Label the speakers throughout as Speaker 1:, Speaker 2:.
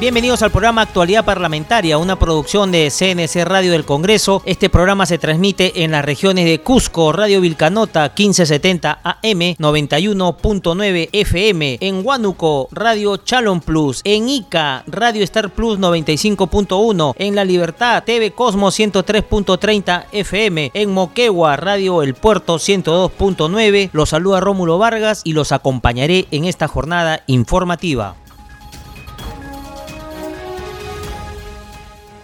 Speaker 1: Bienvenidos al programa Actualidad Parlamentaria, una producción de CNC Radio del Congreso. Este programa se transmite en las regiones de Cusco, Radio Vilcanota 1570 AM 91.9 FM, en Huánuco, Radio Chalon Plus, en Ica, Radio Star Plus 95.1, en La Libertad, TV Cosmos 103.30 FM, en Moquegua, Radio El Puerto 102.9. Los saluda Rómulo Vargas y los acompañaré en esta jornada informativa.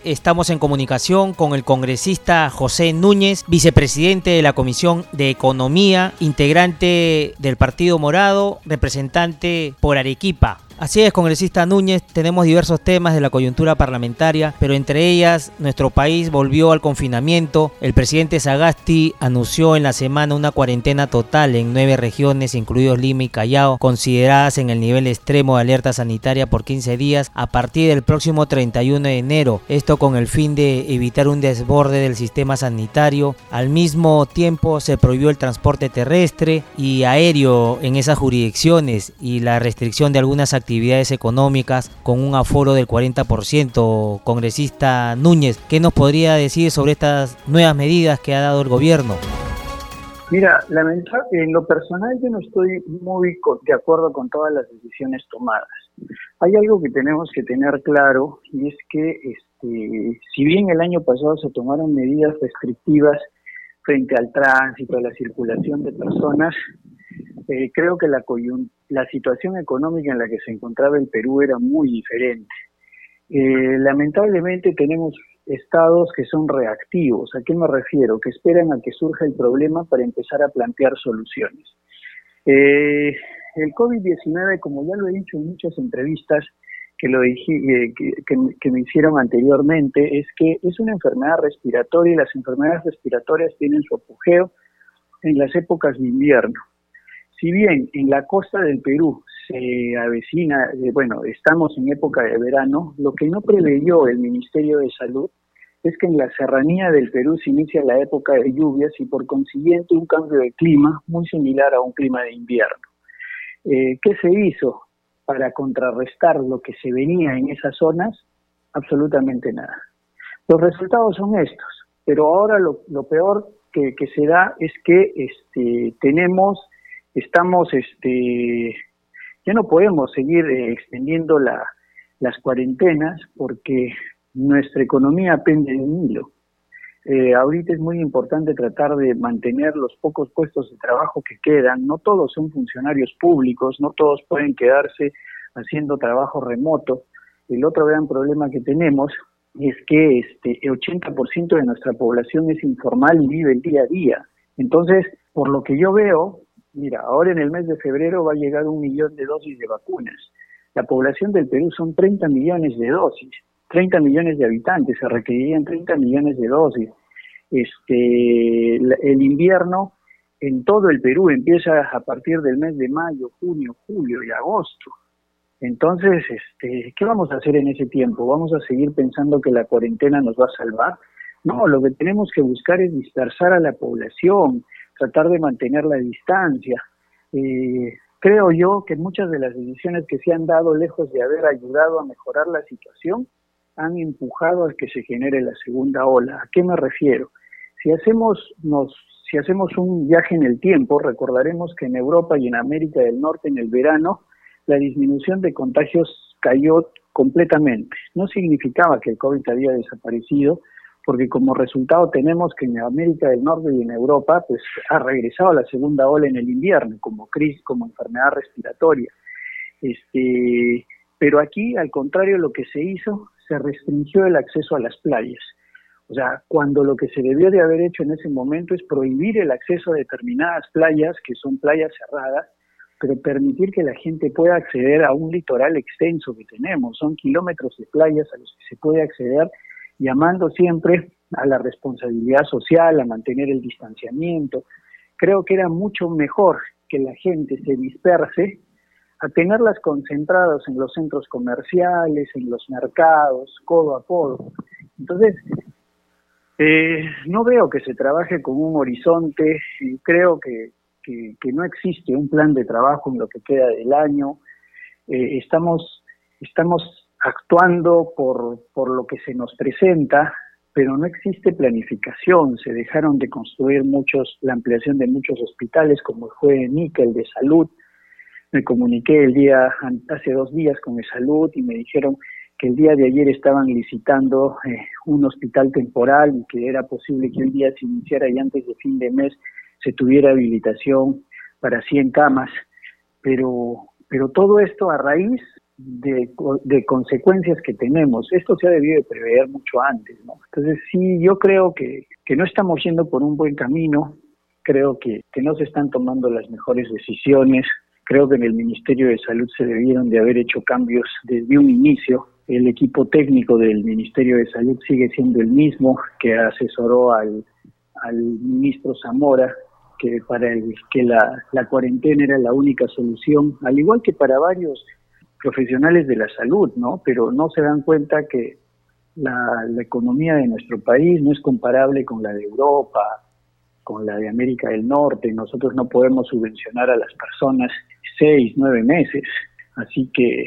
Speaker 1: Estamos en comunicación con el congresista José Núñez, vicepresidente de la Comisión de Economía, integrante del Partido Morado, representante por Arequipa. Así es, congresista Núñez, tenemos diversos temas de la coyuntura parlamentaria, pero entre ellas nuestro país volvió al confinamiento. El presidente Sagasti anunció en la semana una cuarentena total en nueve regiones, incluidos Lima y Callao, consideradas en el nivel extremo de alerta sanitaria por 15 días a partir del próximo 31 de enero. Esto con el fin de evitar un desborde del sistema sanitario. Al mismo tiempo se prohibió el transporte terrestre y aéreo en esas jurisdicciones y la restricción de algunas actividades actividades económicas con un aforo del 40%. Congresista Núñez, ¿qué nos podría decir sobre estas nuevas medidas que ha dado el gobierno?
Speaker 2: Mira, en lo personal yo no estoy muy de acuerdo con todas las decisiones tomadas. Hay algo que tenemos que tener claro y es que este, si bien el año pasado se tomaron medidas restrictivas frente al tránsito, a la circulación de personas, eh, creo que la, situación económica en la que se encontraba el Perú era muy diferente. Eh, lamentablemente tenemos estados que son reactivos. ¿A qué me refiero? Que esperan a que surja el problema para empezar a plantear soluciones. Eh, el COVID-19, como ya lo he dicho en muchas entrevistas que, lo que, me hicieron anteriormente, es que es una enfermedad respiratoria y las enfermedades respiratorias tienen su apogeo en las épocas de invierno. Si bien en la costa del Perú se avecina, eh, bueno, estamos en época de verano, lo que no preveyó el Ministerio de Salud es que en la serranía del Perú se inicia la época de lluvias y por consiguiente un cambio de clima muy similar a un clima de invierno. Eh, ¿Qué se hizo para contrarrestar lo que se venía en esas zonas? Absolutamente nada. Los resultados son estos, pero ahora lo, peor que, que, se da es que este, tenemos estamos, este, ya no podemos seguir eh, extendiendo la, las cuarentenas porque nuestra economía pende de un hilo. Eh, ahorita es muy importante tratar de mantener los pocos puestos de trabajo que quedan. No todos son funcionarios públicos, no todos pueden quedarse haciendo trabajo remoto. El otro gran problema que tenemos es que este, el 80% de nuestra población es informal y vive el día a día. Entonces, por lo que yo veo, Mira, ahora en el mes de febrero va a llegar un millón de dosis de vacunas. La población del Perú son 30 millones de dosis, 30 millones de habitantes, se requerirían 30 millones de dosis. Este, el invierno en todo el Perú empieza a partir del mes de mayo, junio, julio y agosto. Entonces, este, ¿qué vamos a hacer en ese tiempo? ¿Vamos a seguir pensando que la cuarentena nos va a salvar? No, lo que tenemos que buscar es dispersar a la población, tratar de mantener la distancia. Creo yo que muchas de las decisiones que se han dado, lejos de haber ayudado a mejorar la situación, han empujado a que se genere la segunda ola. ¿A qué me refiero? Si hacemos, nos, si hacemos un viaje en el tiempo, recordaremos que en Europa y en América del Norte en el verano la disminución de contagios cayó completamente. No significaba que el COVID había desaparecido, porque como resultado tenemos que en América del Norte y en Europa pues ha regresado la segunda ola en el invierno como crisis, como enfermedad respiratoria. Este, pero aquí al contrario lo que se hizo se restringió el acceso a las playas. O sea, cuando lo que se debió de haber hecho en ese momento es prohibir el acceso a determinadas playas que son playas cerradas, pero permitir que la gente pueda acceder a un litoral extenso que tenemos, son kilómetros de playas a los que se puede acceder llamando siempre a la responsabilidad social, a mantener el distanciamiento. Creo que era mucho mejor que la gente se disperse a tenerlas concentradas en los centros comerciales, en los mercados, codo a codo. Entonces, eh, no veo que se trabaje con un horizonte, y creo que, que, no existe un plan de trabajo en lo que queda del año. Eh, estamos, estamos actuando por, por lo que se nos presenta, pero no existe planificación. Se dejaron de construir muchos, la ampliación de muchos hospitales, como fue Níquel de salud. Me comuniqué el día, hace dos días con el salud y me dijeron que el día de ayer estaban licitando eh, un hospital temporal y que era posible que el día se iniciara y antes de fin de mes se tuviera habilitación para 100 camas, pero, pero todo esto a raíz de, consecuencias que tenemos. Esto se ha debido de prever mucho antes, ¿no? Entonces sí, yo creo que, que no estamos yendo por un buen camino, creo que, que no se están tomando las mejores decisiones, creo que en el Ministerio de Salud se debieron de haber hecho cambios desde un inicio. El equipo técnico del Ministerio de Salud sigue siendo el mismo que asesoró al, al ministro Zamora que para el que la, la cuarentena era la única solución, al igual que para varios profesionales de la salud, ¿no? Pero no se dan cuenta que la, economía de nuestro país no es comparable con la de Europa, con la de América del Norte. Nosotros no podemos subvencionar a las personas seis, nueve meses. Así que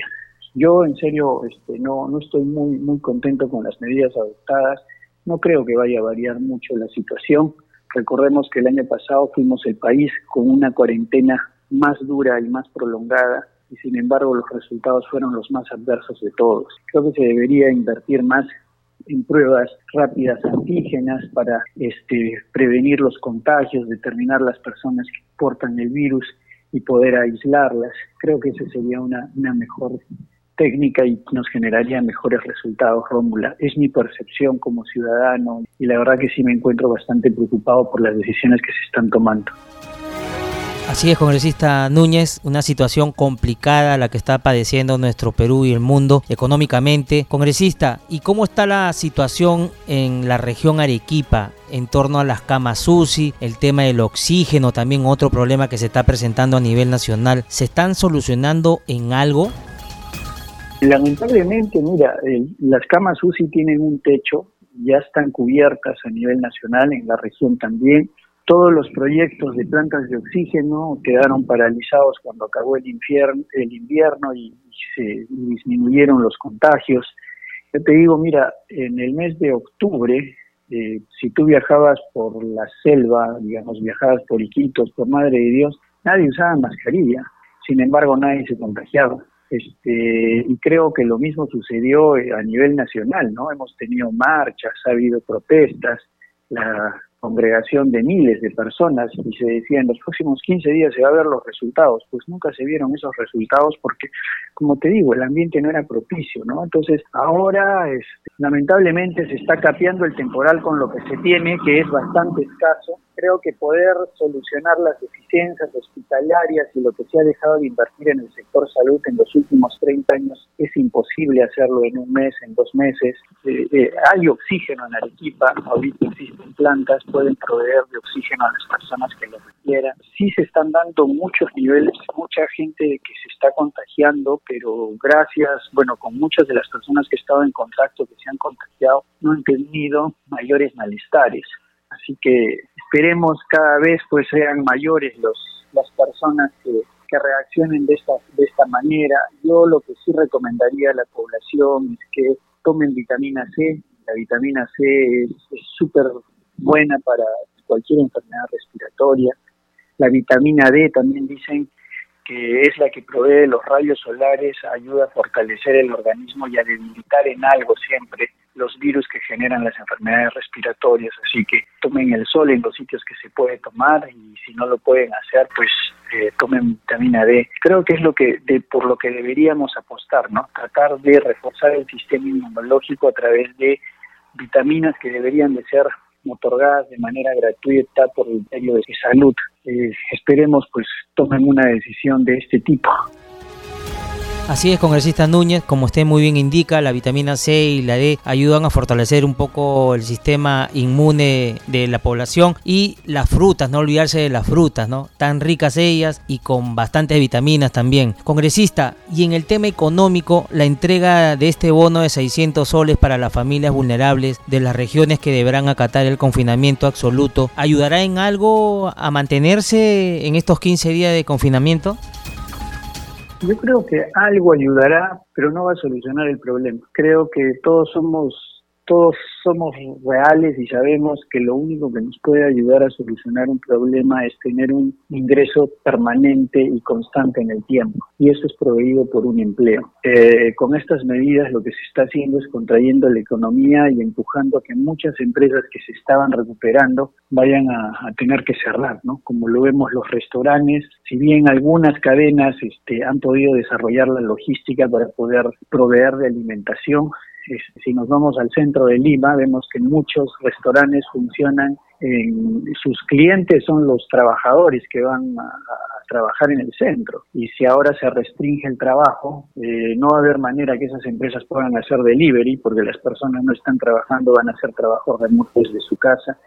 Speaker 2: yo en serio este, no, no estoy muy, muy contento con las medidas adoptadas. No creo que vaya a variar mucho la situación. Recordemos que el año pasado fuimos el país con una cuarentena más dura y más prolongada y sin embargo los resultados fueron los más adversos de todos. Creo que se debería invertir más en pruebas rápidas antígenas para este, prevenir los contagios, determinar las personas que portan el virus y poder aislarlas. Creo que esa sería una, una mejor técnica y nos generaría mejores resultados, Rómula. Es mi percepción como ciudadano y la verdad que sí me encuentro bastante preocupado por las decisiones que se están tomando.
Speaker 1: Así es, congresista Núñez, una situación complicada la que está padeciendo nuestro Perú y el mundo económicamente. Congresista, ¿y cómo está la situación en la región Arequipa en torno a las camas UCI, el tema del oxígeno, también otro problema que se está presentando a nivel nacional? ¿Se están solucionando en algo?
Speaker 2: Lamentablemente, mira, las camas UCI tienen un techo, ya están cubiertas a nivel nacional, en la región también todos los proyectos de plantas de oxígeno quedaron paralizados cuando acabó el, infierno, el invierno y, se disminuyeron los contagios. Yo te digo, mira, en el mes de octubre, eh, si tú viajabas por la selva, digamos, viajabas por Iquitos, por Madre de Dios, nadie usaba mascarilla. Sin embargo, nadie se contagiaba. Este, y creo que lo mismo sucedió a nivel nacional, ¿no? Hemos tenido marchas, ha habido protestas, la congregación de miles de personas y se decía en los próximos 15 días se va a ver los resultados, pues nunca se vieron esos resultados porque, como te digo, el ambiente no era propicio, ¿no? Entonces ahora es, lamentablemente se está capeando el temporal con lo que se tiene, que es bastante escaso. Creo que poder solucionar las deficiencias hospitalarias y lo que se ha dejado de invertir en el sector salud en los últimos 30 años es imposible hacerlo en un mes, en dos meses. Eh, eh, hay oxígeno en Arequipa, ahorita existen plantas, pueden proveer de oxígeno a las personas que lo requieran. Sí se están dando muchos niveles, mucha gente que se está contagiando, pero gracias, bueno, con muchas de las personas que he estado en contacto que se han contagiado, no han tenido mayores malestares. Así que esperemos cada vez pues sean mayores los las personas que, que reaccionen de esta de esta manera. Yo lo que sí recomendaría a la población es que tomen vitamina C. La vitamina C es súper buena para cualquier enfermedad respiratoria. La vitamina D también dicen que es la que provee los rayos solares, ayuda a fortalecer el organismo y a debilitar en algo siempre los virus que generan las enfermedades respiratorias. Así que tomen el sol en los sitios que se puede tomar y si no lo pueden hacer, pues eh, tomen vitamina D. Creo que es lo que de, por lo que deberíamos apostar, ¿no? Tratar de reforzar el sistema inmunológico a través de vitaminas que deberían de ser otorgadas de manera gratuita por el Ministerio de Salud. Eh, esperemos pues tomen una decisión de este tipo.
Speaker 1: Así es, congresista Núñez, como usted muy bien indica, la vitamina C y la D ayudan a fortalecer un poco el sistema inmune de la población y las frutas, no olvidarse de las frutas, ¿no? Tan ricas ellas y con bastantes vitaminas también. Congresista, y en el tema económico, la entrega de este bono de 600 soles para las familias vulnerables de las regiones que deberán acatar el confinamiento absoluto, ¿ayudará en algo a mantenerse en estos 15 días de confinamiento?
Speaker 2: Yo creo que algo ayudará, pero no va a solucionar el problema. Creo que todos somos todos somos reales y sabemos que lo único que nos puede ayudar a solucionar un problema es tener un ingreso permanente y constante en el tiempo. Y eso es proveído por un empleo. Eh, con estas medidas lo que se está haciendo es contrayendo la economía y empujando a que muchas empresas que se estaban recuperando vayan a, tener que cerrar, ¿no? Como lo vemos los restaurantes, si bien algunas cadenas este, han podido desarrollar la logística para poder proveer de alimentación, si nos vamos al centro de Lima, vemos que muchos restaurantes funcionan, en, sus clientes son los trabajadores que van a, trabajar en el centro. Y si ahora se restringe el trabajo, eh, no va a haber manera que esas empresas puedan hacer delivery, porque las personas no están trabajando, van a hacer trabajo remoto desde su casa.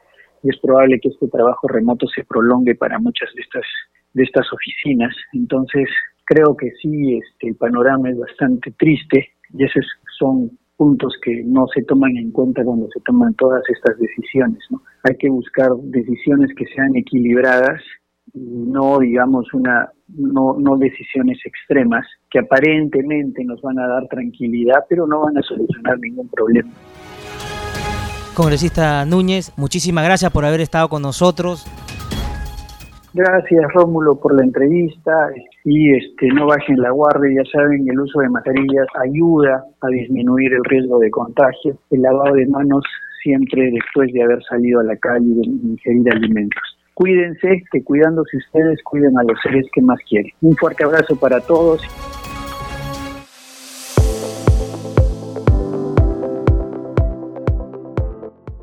Speaker 2: Y es probable que este trabajo remoto se prolongue para muchas de estas, de estas oficinas. Entonces, creo que sí, este, el panorama es bastante triste y esos son puntos que no se toman en cuenta cuando se toman todas estas decisiones. Hay que buscar decisiones que sean equilibradas no, digamos, una, no, no decisiones extremas que aparentemente nos van a dar tranquilidad, pero no van a solucionar ningún problema.
Speaker 1: Congresista Núñez, muchísimas gracias por haber estado con nosotros.
Speaker 2: Gracias Rómulo por la entrevista y este no bajen la guardia, ya saben, el uso de mascarillas ayuda a disminuir el riesgo de contagio, el lavado de manos siempre después de haber salido a la calle y de ingerir alimentos. Cuídense, que cuidándose ustedes cuiden a los seres que más quieren. Un fuerte abrazo para todos.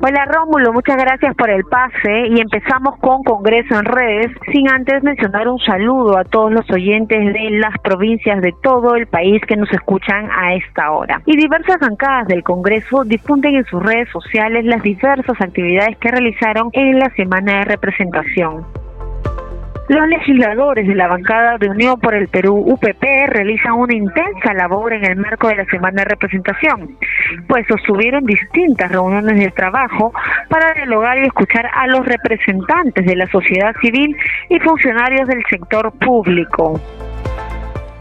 Speaker 3: Hola Rómulo, muchas gracias por el pase y empezamos con Congreso en redes, sin antes mencionar un saludo a todos los oyentes de las provincias de todo el país que nos escuchan a esta hora. Y diversas bancadas del Congreso difunden en sus redes sociales las diversas actividades que realizaron en la semana de representación. Los legisladores de la bancada de Unión por el Perú, UPP, realizan una intensa labor en el marco de la semana de representación, pues sostuvieron distintas reuniones de trabajo para dialogar y escuchar a los representantes de la sociedad civil y funcionarios del sector público.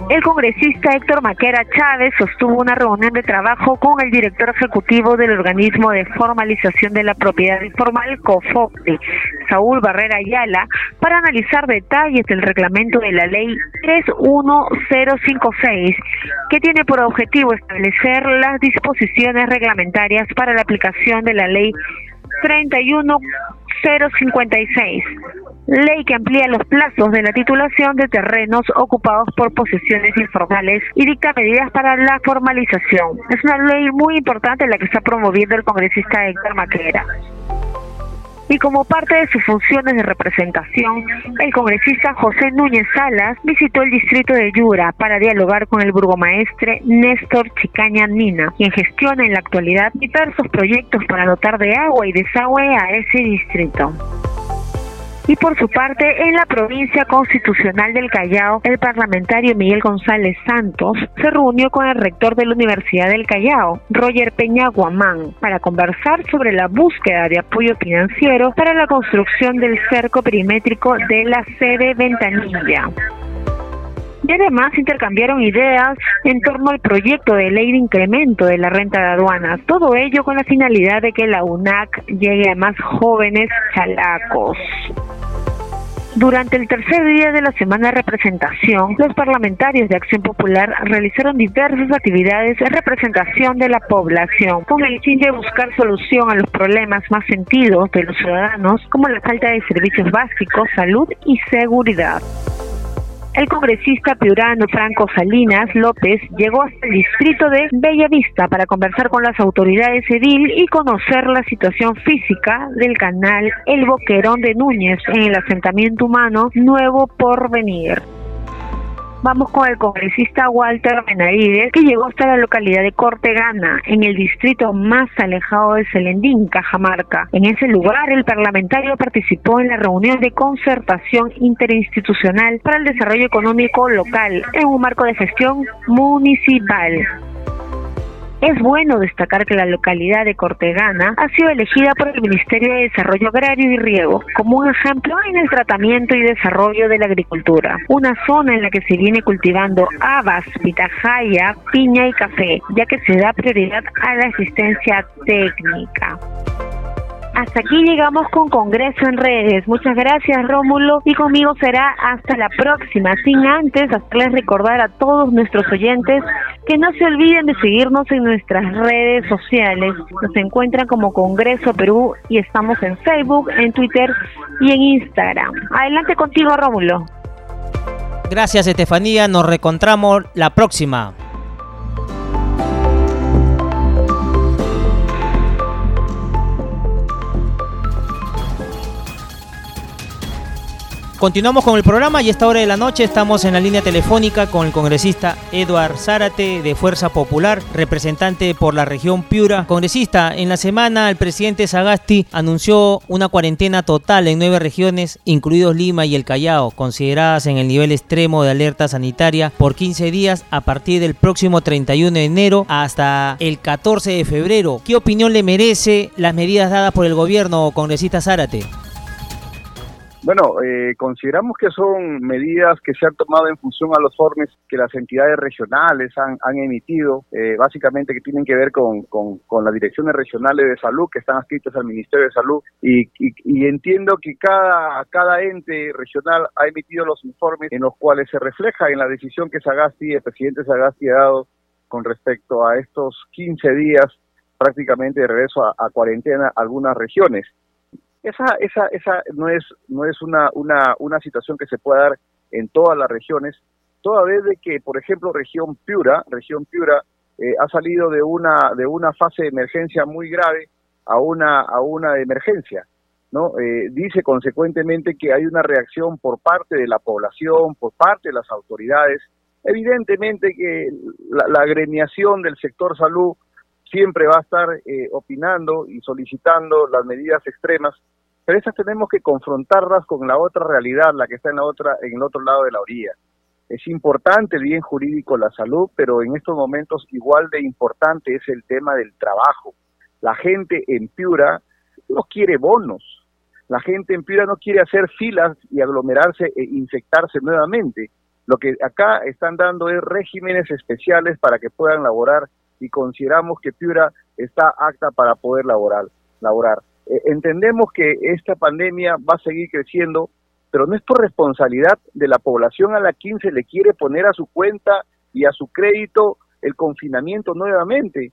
Speaker 3: El congresista Héctor Maquera Chávez sostuvo una reunión de trabajo con el director ejecutivo del organismo de formalización de la propiedad informal COFOPE, Saúl Barrera Ayala, para analizar detalles del reglamento de la ley 31056, que tiene por objetivo establecer las disposiciones reglamentarias para la aplicación de la ley 31056 ley que amplía los plazos de la titulación de terrenos ocupados por posesiones informales y dicta medidas para la formalización. Es una ley muy importante la que está promoviendo el congresista Héctor Maquera. Y como parte de sus funciones de representación, el congresista José Núñez Salas visitó el distrito de Yura para dialogar con el burgomaestre Néstor Chicaña Nina, quien gestiona en la actualidad diversos proyectos para dotar de agua y desagüe a ese distrito. Y por su parte, en la provincia constitucional del Callao, el parlamentario Miguel González Santos se reunió con el rector de la Universidad del Callao, Roger Peña Guamán, para conversar sobre la búsqueda de apoyo financiero para la construcción del cerco perimétrico de la sede Ventanilla y además intercambiaron ideas en torno al proyecto de ley de incremento de la renta de aduanas, todo ello con la finalidad de que la UNAC llegue a más jóvenes chalacos. Durante el tercer día de la semana de representación, los parlamentarios de Acción Popular realizaron diversas actividades de representación de la población, con el fin de buscar solución a los problemas más sentidos de los ciudadanos, como la falta de servicios básicos, salud y seguridad. El congresista piurano Franco Salinas López llegó hasta el distrito de Bellavista para conversar con las autoridades edil y conocer la situación física del canal El Boquerón de Núñez en el asentamiento humano Nuevo Porvenir. Vamos con el congresista Walter Benavides, que llegó hasta la localidad de Cortegana, en el distrito más alejado de Selendín, Cajamarca. En ese lugar, el parlamentario participó en la reunión de concertación interinstitucional para el desarrollo económico local en un marco de gestión municipal. Es bueno destacar que la localidad de Cortegana ha sido elegida por el Ministerio de Desarrollo Agrario y Riego como un ejemplo en el tratamiento y desarrollo de la agricultura, una zona en la que se viene cultivando habas, pitahaya, piña y café, ya que se da prioridad a la asistencia técnica. Hasta aquí llegamos con Congreso en redes. Muchas gracias Rómulo y conmigo será hasta la próxima. Sin antes hacerles recordar a todos nuestros oyentes que no se olviden de seguirnos en nuestras redes sociales. Nos encuentran como Congreso Perú y estamos en Facebook, en Twitter y en Instagram. Adelante contigo Rómulo.
Speaker 1: Gracias Estefanía, nos reencontramos la próxima. Continuamos con el programa y a esta hora de la noche estamos en la línea telefónica con el congresista Eduard Zárate de Fuerza Popular, representante por la región Piura. Congresista, en la semana el presidente Sagasti anunció una cuarentena total en nueve regiones, incluidos Lima y el Callao, consideradas en el nivel extremo de alerta sanitaria por 15 días a partir del próximo 31 de enero hasta el 14 de febrero. ¿Qué opinión le merece las medidas dadas por el gobierno, congresista Zárate?
Speaker 4: Bueno, eh, consideramos que son medidas que se han tomado en función a los informes que las entidades regionales han, emitido, eh, básicamente que tienen que ver con, las direcciones regionales de salud que están adscritas al Ministerio de Salud y, entiendo que cada, cada ente regional ha emitido los informes en los cuales se refleja en la decisión que Sagasti, el presidente Sagasti ha dado con respecto a estos 15 días prácticamente de regreso a cuarentena algunas regiones. Esa, esa, esa no es, no es una, una, una situación que se pueda dar en todas las regiones, toda vez de que, por ejemplo, región Piura, región Piura eh, ha salido de una, de una fase de emergencia muy grave a una, a una emergencia. ¿no? Eh, dice consecuentemente que hay una reacción por parte de la población, por parte de las autoridades. Evidentemente que la, la agremiación del sector salud siempre va a estar eh, opinando y solicitando las medidas extremas pero esas tenemos que confrontarlas con la otra realidad, la que está en la otra, en el otro lado de la orilla. Es importante el bien jurídico, la salud, pero en estos momentos igual de importante es el tema del trabajo. La gente en Piura no quiere bonos, la gente en Piura no quiere hacer filas y aglomerarse e infectarse nuevamente. Lo que acá están dando es regímenes especiales para que puedan laborar y consideramos que Piura está apta para poder laborar. laborar. Eh, entendemos que esta pandemia va a seguir creciendo, pero no es por responsabilidad de la población a la quien se le quiere poner a su cuenta y a su crédito el confinamiento nuevamente,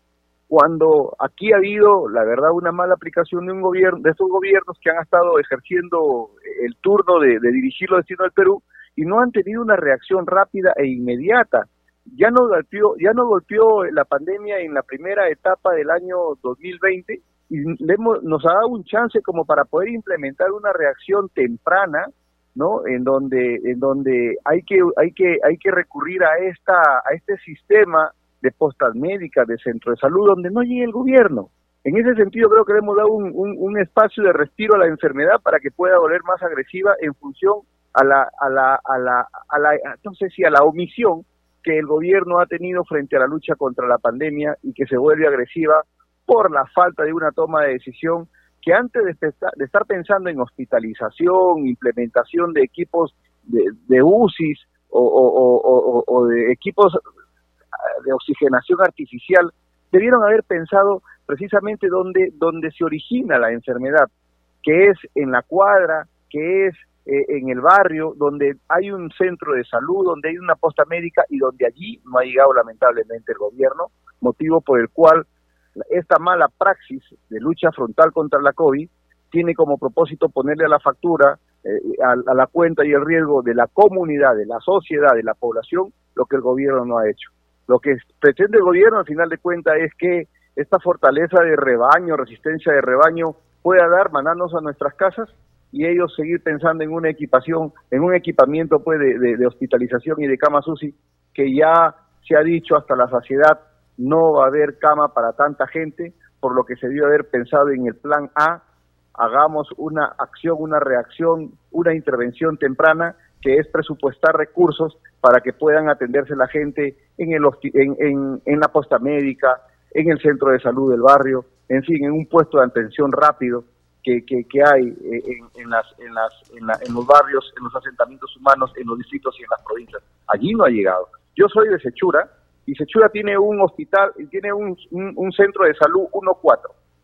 Speaker 4: cuando aquí ha habido, la verdad, una mala aplicación de un gobierno, de estos gobiernos que han estado ejerciendo el turno de, dirigir los destinos del Perú y no han tenido una reacción rápida e inmediata. Ya no golpeó, ya no golpeó la pandemia en la primera etapa del año 2020 y nos ha dado un chance como para poder implementar una reacción temprana no en donde en donde hay que hay que hay que recurrir a esta a este sistema de postas médicas de centro de salud donde no llegue el gobierno. En ese sentido creo que le hemos dado un, un, espacio de respiro a la enfermedad para que pueda volver más agresiva en función a la a la a la a la no sé si a la omisión que el gobierno ha tenido frente a la lucha contra la pandemia y que se vuelve agresiva por la falta de una toma de decisión que antes de, estar pensando en hospitalización, implementación de equipos de, de UCIs o, de equipos de oxigenación artificial, debieron haber pensado precisamente donde, donde se origina la enfermedad, que es en la cuadra, que es eh, en el barrio, donde hay un centro de salud, donde hay una posta médica y donde allí no ha llegado lamentablemente el gobierno, motivo por el cual esta mala praxis de lucha frontal contra la COVID tiene como propósito ponerle a la factura eh, a, la cuenta y el riesgo de la comunidad, de la sociedad, de la población, lo que el gobierno no ha hecho. Lo que pretende el gobierno, al final de cuentas, es que esta fortaleza de rebaño, resistencia de rebaño, pueda dar, mandarnos a nuestras casas y ellos seguir pensando en una equipación, en un equipamiento pues, de, hospitalización y de cama UCI, que ya se ha dicho hasta la saciedad, no va a haber cama para tanta gente, por lo que se dio haber pensado en el plan A, hagamos una acción, una reacción, una intervención temprana, que es presupuestar recursos para que puedan atenderse la gente en, el, en, en, la posta médica, en el centro de salud del barrio, en fin, en un puesto de atención rápido que, que, hay eh, en, en, las, en, las, en, los barrios, en los asentamientos humanos, en los distritos y en las provincias. Allí no ha llegado. Yo soy de Sechura y Sechura tiene un hospital, tiene un, centro de salud 1-4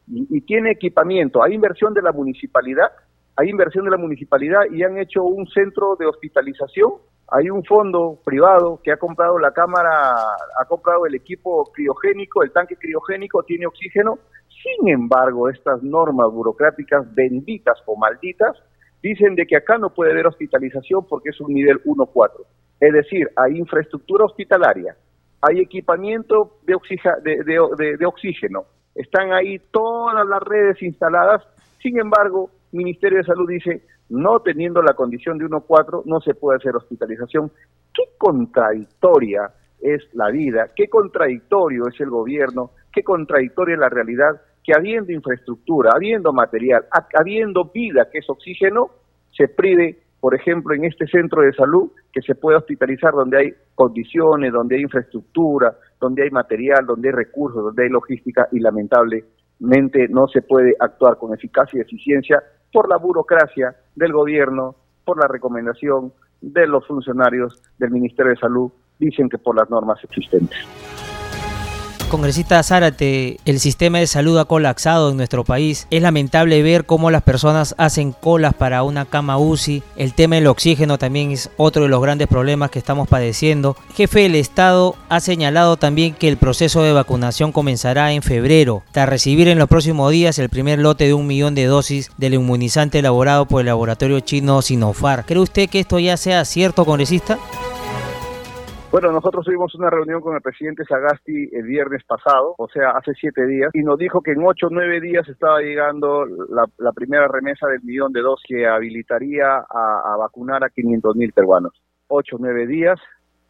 Speaker 4: y, y tiene equipamiento. Hay inversión de la municipalidad, hay inversión de la municipalidad y han hecho un centro de hospitalización hay un fondo privado que ha comprado la cámara, ha comprado el equipo criogénico, el tanque criogénico, tiene oxígeno. Sin embargo, estas normas burocráticas benditas o malditas dicen de que acá no puede haber hospitalización porque es un nivel 1-4. Es decir, hay infraestructura hospitalaria, hay equipamiento de, de oxígeno, están ahí todas las redes instaladas. Sin embargo, Ministerio de Salud dice, no teniendo la condición de 1.4 no se puede hacer hospitalización. ¿Qué contradictoria es la vida? ¿Qué contradictorio es el gobierno? ¿Qué contradictoria es la realidad? Que habiendo infraestructura, habiendo material, habiendo vida que es oxígeno, se prive, por ejemplo, en este centro de salud, que se pueda hospitalizar donde hay condiciones, donde hay infraestructura, donde hay material, donde hay recursos, donde hay logística y lamentablemente no se puede actuar con eficacia y eficiencia por la burocracia del gobierno, por la recomendación de los funcionarios del Ministerio de Salud, dicen que por las normas existentes.
Speaker 1: Congresista Zárate, el sistema de salud ha colapsado en nuestro país. Es lamentable ver cómo las personas hacen colas para una cama UCI. El tema del oxígeno también es otro de los grandes problemas que estamos padeciendo. jefe del Estado ha señalado también que el proceso de vacunación comenzará en febrero, tras recibir en los próximos días el primer lote de un millón de dosis del inmunizante elaborado por el laboratorio chino Sinopharm. ¿Cree usted que esto ya sea cierto, congresista?
Speaker 4: Bueno, nosotros tuvimos una reunión con el presidente Sagasti el viernes pasado, o sea, hace siete días, y nos dijo que en ocho o nueve días estaba llegando la, primera remesa del millón de dos que habilitaría a, vacunar a 500 mil peruanos. Ocho o nueve días,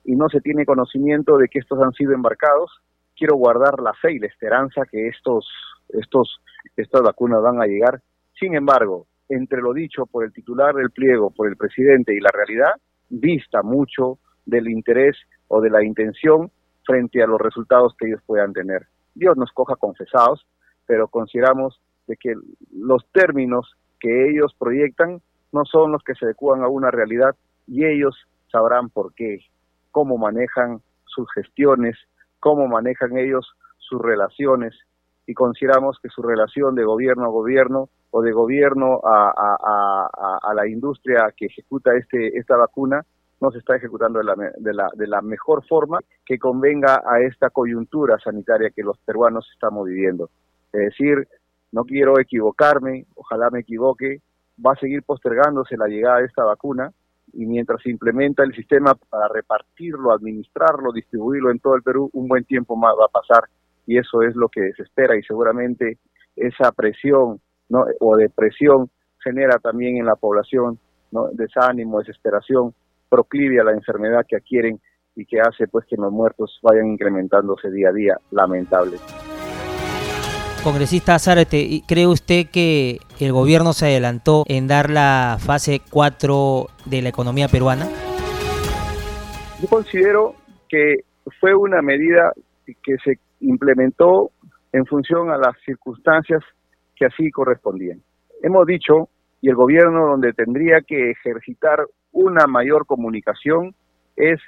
Speaker 4: y no se tiene conocimiento de que estos han sido embarcados. Quiero guardar la fe y la esperanza que estos, estos, estas vacunas van a llegar. Sin embargo, entre lo dicho por el titular del pliego, por el presidente y la realidad, vista mucho del interés o de la intención frente a los resultados que ellos puedan tener. Dios nos coja confesados, pero consideramos de que los términos que ellos proyectan no son los que se adecuan a una realidad y ellos sabrán por qué, cómo manejan sus gestiones, cómo manejan ellos sus relaciones y consideramos que su relación de gobierno a gobierno o de gobierno a, a la industria que ejecuta este, esta vacuna no se está ejecutando de la, de la, de la mejor forma que convenga a esta coyuntura sanitaria que los peruanos estamos viviendo. Es decir, no quiero equivocarme, ojalá me equivoque, va a seguir postergándose la llegada de esta vacuna y mientras se implementa el sistema para repartirlo, administrarlo, distribuirlo en todo el Perú, un buen tiempo más va a pasar y eso es lo que se espera y seguramente esa presión ¿no? o depresión genera también en la población ¿no? desánimo, desesperación proclive a la enfermedad que adquieren y que hace pues que los muertos vayan incrementándose día a día, lamentable.
Speaker 1: Congresista Zárate, ¿cree usted que el gobierno se adelantó en dar la fase 4 de la economía peruana?
Speaker 4: Yo considero que fue una medida que se implementó en función a las circunstancias que así correspondían. Hemos dicho, y el gobierno donde tendría que ejercitar una mayor comunicación es,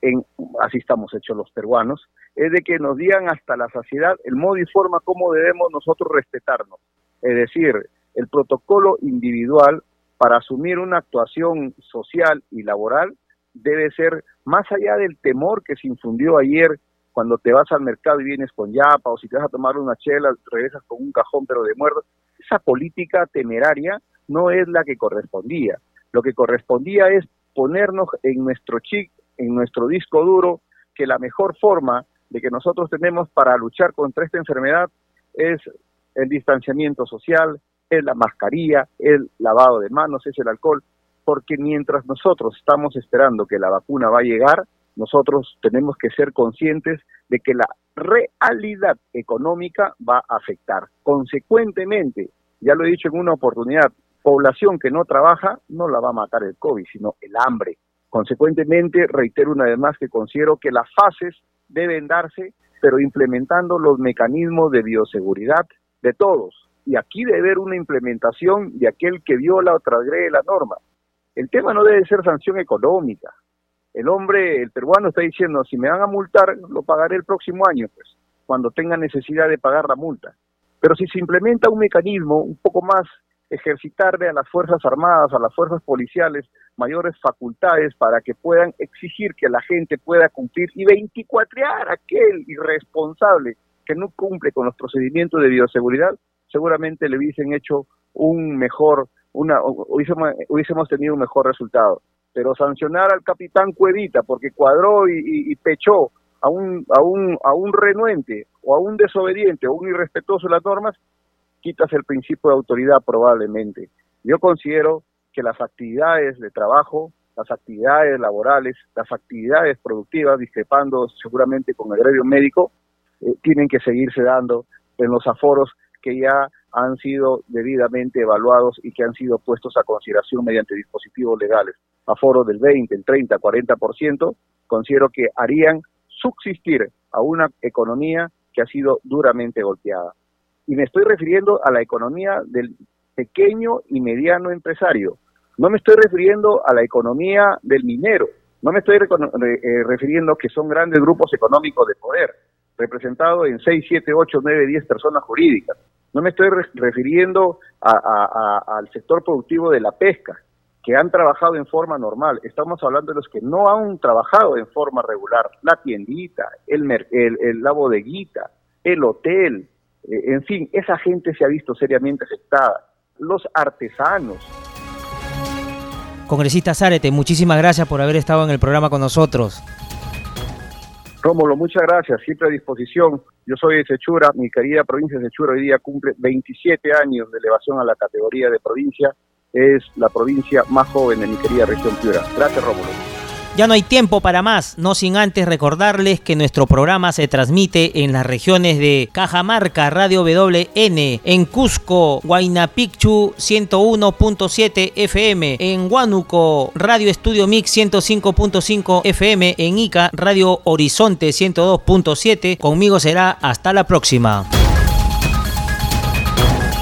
Speaker 4: en, así estamos hechos los peruanos, es de que nos digan hasta la saciedad el modo y forma como debemos nosotros respetarnos. Es decir, el protocolo individual para asumir una actuación social y laboral debe ser más allá del temor que se infundió ayer cuando te vas al mercado y vienes con yapa o si te vas a tomar una chela regresas con un cajón pero de muerto. Esa política temeraria no es la que correspondía Lo que correspondía es ponernos en nuestro chip, en nuestro disco duro, que la mejor forma de que nosotros tenemos para luchar contra esta enfermedad es el distanciamiento social, es la mascarilla, el lavado de manos, es el alcohol, porque mientras nosotros estamos esperando que la vacuna va a llegar, nosotros tenemos que ser conscientes de que la realidad económica va a afectar. Consecuentemente, ya lo he dicho en una oportunidad, población que no trabaja no la va a matar el COVID, sino el hambre. Consecuentemente, reitero una vez más que considero que las fases deben darse, pero implementando los mecanismos de bioseguridad de todos. Y aquí debe haber una implementación de aquel que viola o transgrede la norma. El tema no debe ser sanción económica. El hombre, el peruano está diciendo, si me van a multar, lo pagaré el próximo año, pues, cuando tenga necesidad de pagar la multa. Pero si se implementa un mecanismo un poco más ejercitarle a las Fuerzas Armadas, a las Fuerzas Policiales, mayores facultades para que puedan exigir que la gente pueda cumplir y 24 a aquel irresponsable que no cumple con los procedimientos de bioseguridad, seguramente le hubiesen hecho un mejor, una, hubiésemos, hubiésemos tenido un mejor resultado. Pero sancionar al capitán Cuevita porque cuadró y, pechó a un, a, un, a un renuente o a un desobediente o un irrespetuoso de las normas, quitas el principio de autoridad probablemente. Yo considero que las actividades de trabajo, las actividades laborales, las actividades productivas, discrepando seguramente con el gremio médico, eh, tienen que seguirse dando en los aforos que ya han sido debidamente evaluados y que han sido puestos a consideración mediante dispositivos legales. Aforos del 20, el 30, 40%, considero que harían subsistir a una economía que ha sido duramente golpeada y me estoy refiriendo a la economía del pequeño y mediano empresario. No me estoy refiriendo a la economía del minero, no me estoy eh, refiriendo que son grandes grupos económicos de poder, representados en 6, 7, 8, 9, 10 personas jurídicas. No me estoy refiriendo al sector productivo de la pesca, que han trabajado en forma normal. Estamos hablando de los que no han trabajado en forma regular. La tiendita, el, la bodeguita, el hotel, en fin, esa gente se ha visto seriamente afectada. Los artesanos.
Speaker 1: Congresista Zárete, muchísimas gracias por haber estado en el programa con nosotros.
Speaker 4: Rómulo, muchas gracias, siempre a disposición. Yo soy de Sechura, mi querida provincia de Sechura hoy día cumple 27 años de elevación a la categoría de provincia. Es la provincia más joven de mi querida región Piura. Gracias, Rómulo.
Speaker 1: Ya no hay tiempo para más, no sin antes recordarles que nuestro programa se transmite en las regiones de Cajamarca, Radio WN, en Cusco, Huayna Picchu 101.7 FM, en Huánuco, Radio Estudio Mix 105.5 FM, en Ica, Radio Horizonte 102.7. Conmigo será hasta la próxima.